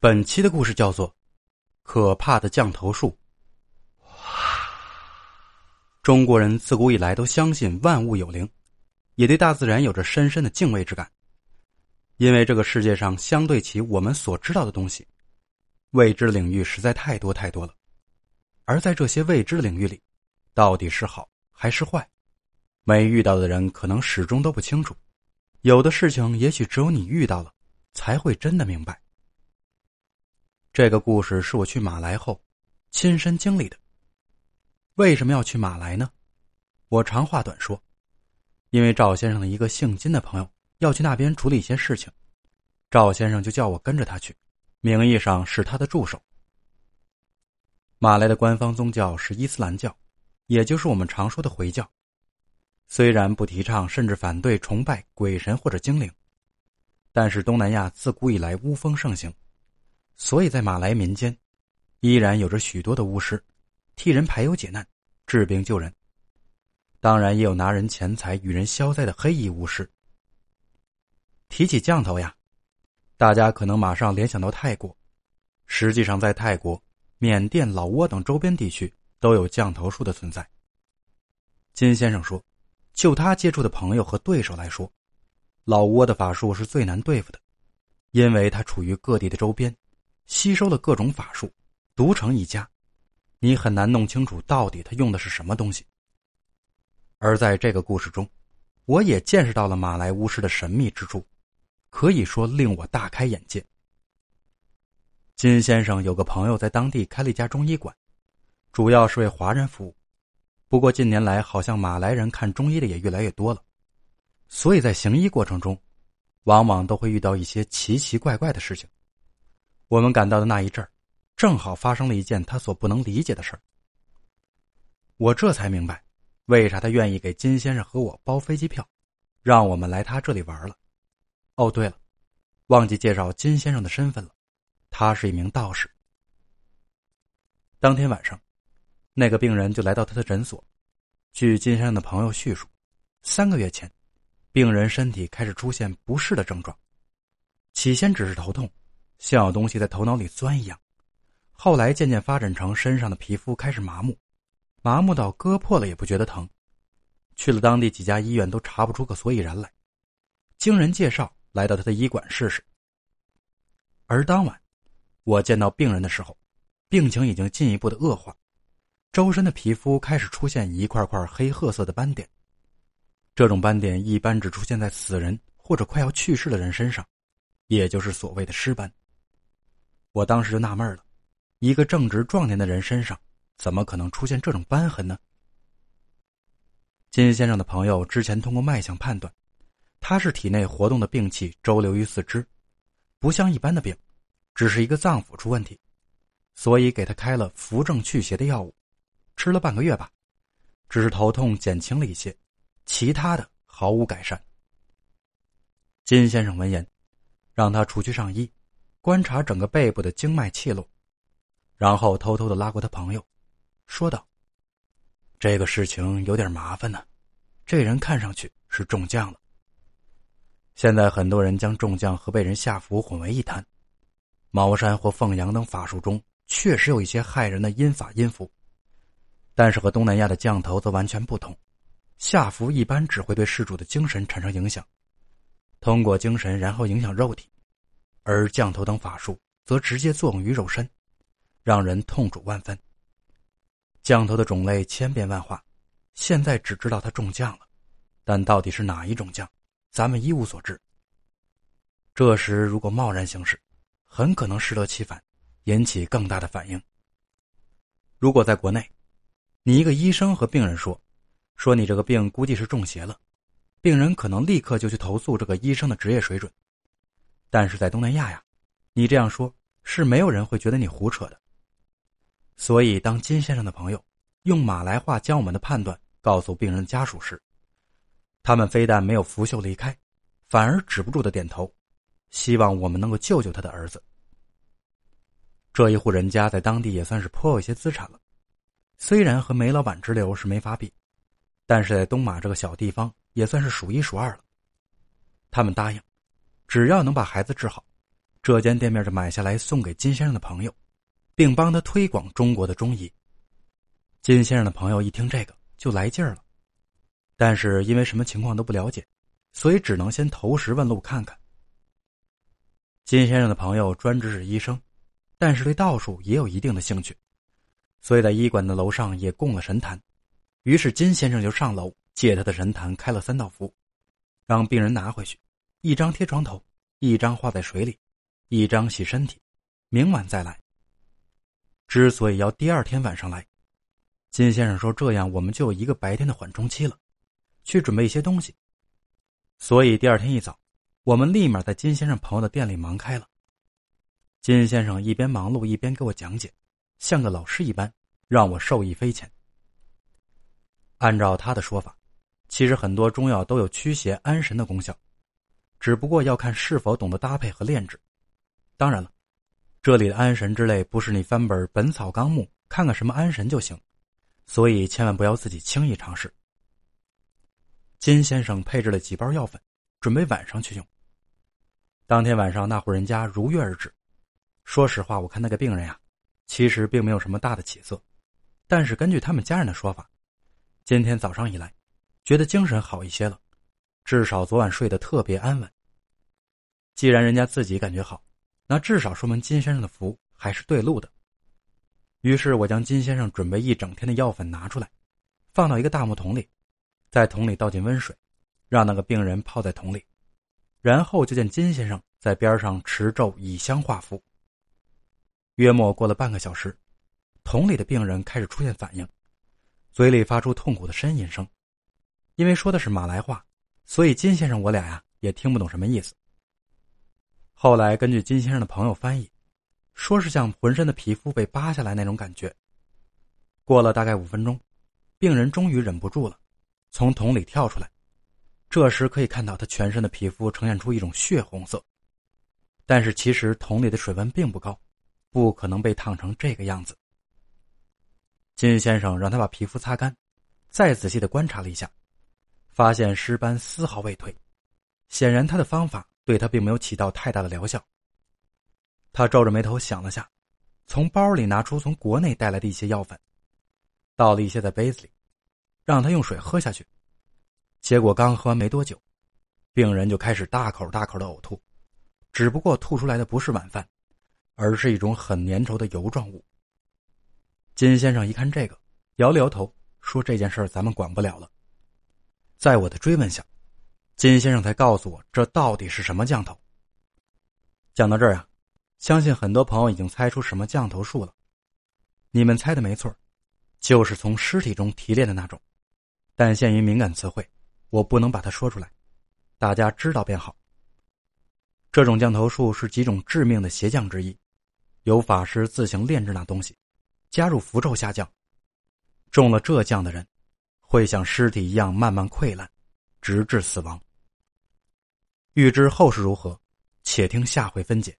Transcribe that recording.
本期的故事叫做《可怕的降头术》。中国人自古以来都相信万物有灵，也对大自然有着深深的敬畏之感。因为这个世界上相对起我们所知道的东西，未知领域实在太多太多了。而在这些未知领域里，到底是好还是坏，没遇到的人可能始终都不清楚。有的事情，也许只有你遇到了，才会真的明白。这个故事是我去马来后亲身经历的。为什么要去马来呢？我长话短说，因为赵先生的一个姓金的朋友要去那边处理一些事情，赵先生就叫我跟着他去，名义上是他的助手。马来的官方宗教是伊斯兰教，也就是我们常说的回教。虽然不提倡甚至反对崇拜鬼神或者精灵，但是东南亚自古以来巫风盛行，所以在马来民间，依然有着许多的巫师。替人排忧解难、治病救人，当然也有拿人钱财与人消灾的黑衣巫师。提起降头呀，大家可能马上联想到泰国，实际上在泰国、缅甸、老挝等周边地区都有降头术的存在。金先生说，就他接触的朋友和对手来说，老挝的法术是最难对付的，因为他处于各地的周边，吸收了各种法术，独成一家。你很难弄清楚到底他用的是什么东西。而在这个故事中，我也见识到了马来巫师的神秘之处，可以说令我大开眼界。金先生有个朋友在当地开了一家中医馆，主要是为华人服务。不过近年来好像马来人看中医的也越来越多了，所以在行医过程中，往往都会遇到一些奇奇怪怪的事情。我们赶到的那一阵儿。正好发生了一件他所不能理解的事儿，我这才明白，为啥他愿意给金先生和我包飞机票，让我们来他这里玩了。哦，对了，忘记介绍金先生的身份了，他是一名道士。当天晚上，那个病人就来到他的诊所。据金先生的朋友叙述，三个月前，病人身体开始出现不适的症状，起先只是头痛，像有东西在头脑里钻一样。后来渐渐发展成身上的皮肤开始麻木，麻木到割破了也不觉得疼。去了当地几家医院都查不出个所以然来。经人介绍来到他的医馆试试。而当晚，我见到病人的时候，病情已经进一步的恶化，周身的皮肤开始出现一块块黑褐色的斑点。这种斑点一般只出现在死人或者快要去世的人身上，也就是所谓的尸斑。我当时就纳闷了。一个正值壮年的人身上，怎么可能出现这种斑痕呢？金先生的朋友之前通过脉象判断，他是体内活动的病气周流于四肢，不像一般的病，只是一个脏腑出问题，所以给他开了扶正祛邪的药物，吃了半个月吧，只是头痛减轻了一些，其他的毫无改善。金先生闻言，让他除去上衣，观察整个背部的经脉气路。然后偷偷的拉过他朋友，说道：“这个事情有点麻烦呢，这人看上去是中将了。现在很多人将中将和被人下符混为一谈，茅山或凤阳等法术中确实有一些害人的阴法阴符，但是和东南亚的降头则完全不同。下符一般只会对事主的精神产生影响，通过精神然后影响肉体，而降头等法术则直接作用于肉身。”让人痛楚万分。降头的种类千变万化，现在只知道他中将了，但到底是哪一种将，咱们一无所知。这时如果贸然行事，很可能适得其反，引起更大的反应。如果在国内，你一个医生和病人说，说你这个病估计是中邪了，病人可能立刻就去投诉这个医生的职业水准。但是在东南亚呀，你这样说，是没有人会觉得你胡扯的。所以，当金先生的朋友用马来话将我们的判断告诉病人家属时，他们非但没有拂袖离开，反而止不住的点头，希望我们能够救救他的儿子。这一户人家在当地也算是颇有些资产了，虽然和煤老板之流是没法比，但是在东马这个小地方也算是数一数二了。他们答应，只要能把孩子治好，这间店面就买下来送给金先生的朋友，并帮他推广中国的中医。金先生的朋友一听这个就来劲儿了，但是因为什么情况都不了解，所以只能先投石问路看看。金先生的朋友专职是医生，但是对道术也有一定的兴趣，所以在医馆的楼上也供了神坛。于是金先生就上楼借他的神坛开了三道符，让病人拿回去，一张贴床头，一张画在水里，一张洗身体，明晚再来。之所以要第二天晚上来。金先生说：“这样我们就有一个白天的缓冲期了，去准备一些东西。”所以第二天一早，我们立马在金先生朋友的店里忙开了。金先生一边忙碌一边给我讲解，像个老师一般，让我受益匪浅。按照他的说法，其实很多中药都有驱邪安神的功效，只不过要看是否懂得搭配和炼制。当然了，这里的安神之类不是你翻本《本草纲目》看看什么安神就行。所以千万不要自己轻易尝试。金先生配置了几包药粉，准备晚上去用。当天晚上，那户人家如约而至。说实话，我看那个病人呀，其实并没有什么大的起色，但是根据他们家人的说法，今天早上以来，觉得精神好一些了，至少昨晚睡得特别安稳。既然人家自己感觉好，那至少说明金先生的福还是对路的。于是我将金先生准备一整天的药粉拿出来，放到一个大木桶里，在桶里倒进温水，让那个病人泡在桶里，然后就见金先生在边上持咒以香画符。约莫过了半个小时，桶里的病人开始出现反应，嘴里发出痛苦的呻吟声，因为说的是马来话，所以金先生我俩呀也听不懂什么意思。后来根据金先生的朋友翻译。说是像浑身的皮肤被扒下来那种感觉。过了大概五分钟，病人终于忍不住了，从桶里跳出来。这时可以看到他全身的皮肤呈现出一种血红色，但是其实桶里的水温并不高，不可能被烫成这个样子。金先生让他把皮肤擦干，再仔细的观察了一下，发现尸斑丝毫未退，显然他的方法对他并没有起到太大的疗效。他皱着眉头想了下，从包里拿出从国内带来的一些药粉，倒了一些在杯子里，让他用水喝下去。结果刚喝完没多久，病人就开始大口大口的呕吐，只不过吐出来的不是晚饭，而是一种很粘稠的油状物。金先生一看这个，摇了摇头，说：“这件事咱们管不了了。”在我的追问下，金先生才告诉我这到底是什么降头。讲到这儿啊。相信很多朋友已经猜出什么降头术了，你们猜的没错，就是从尸体中提炼的那种。但限于敏感词汇，我不能把它说出来，大家知道便好。这种降头术是几种致命的邪降之一，由法师自行炼制那东西，加入符咒下降，中了这降的人，会像尸体一样慢慢溃烂，直至死亡。欲知后事如何，且听下回分解。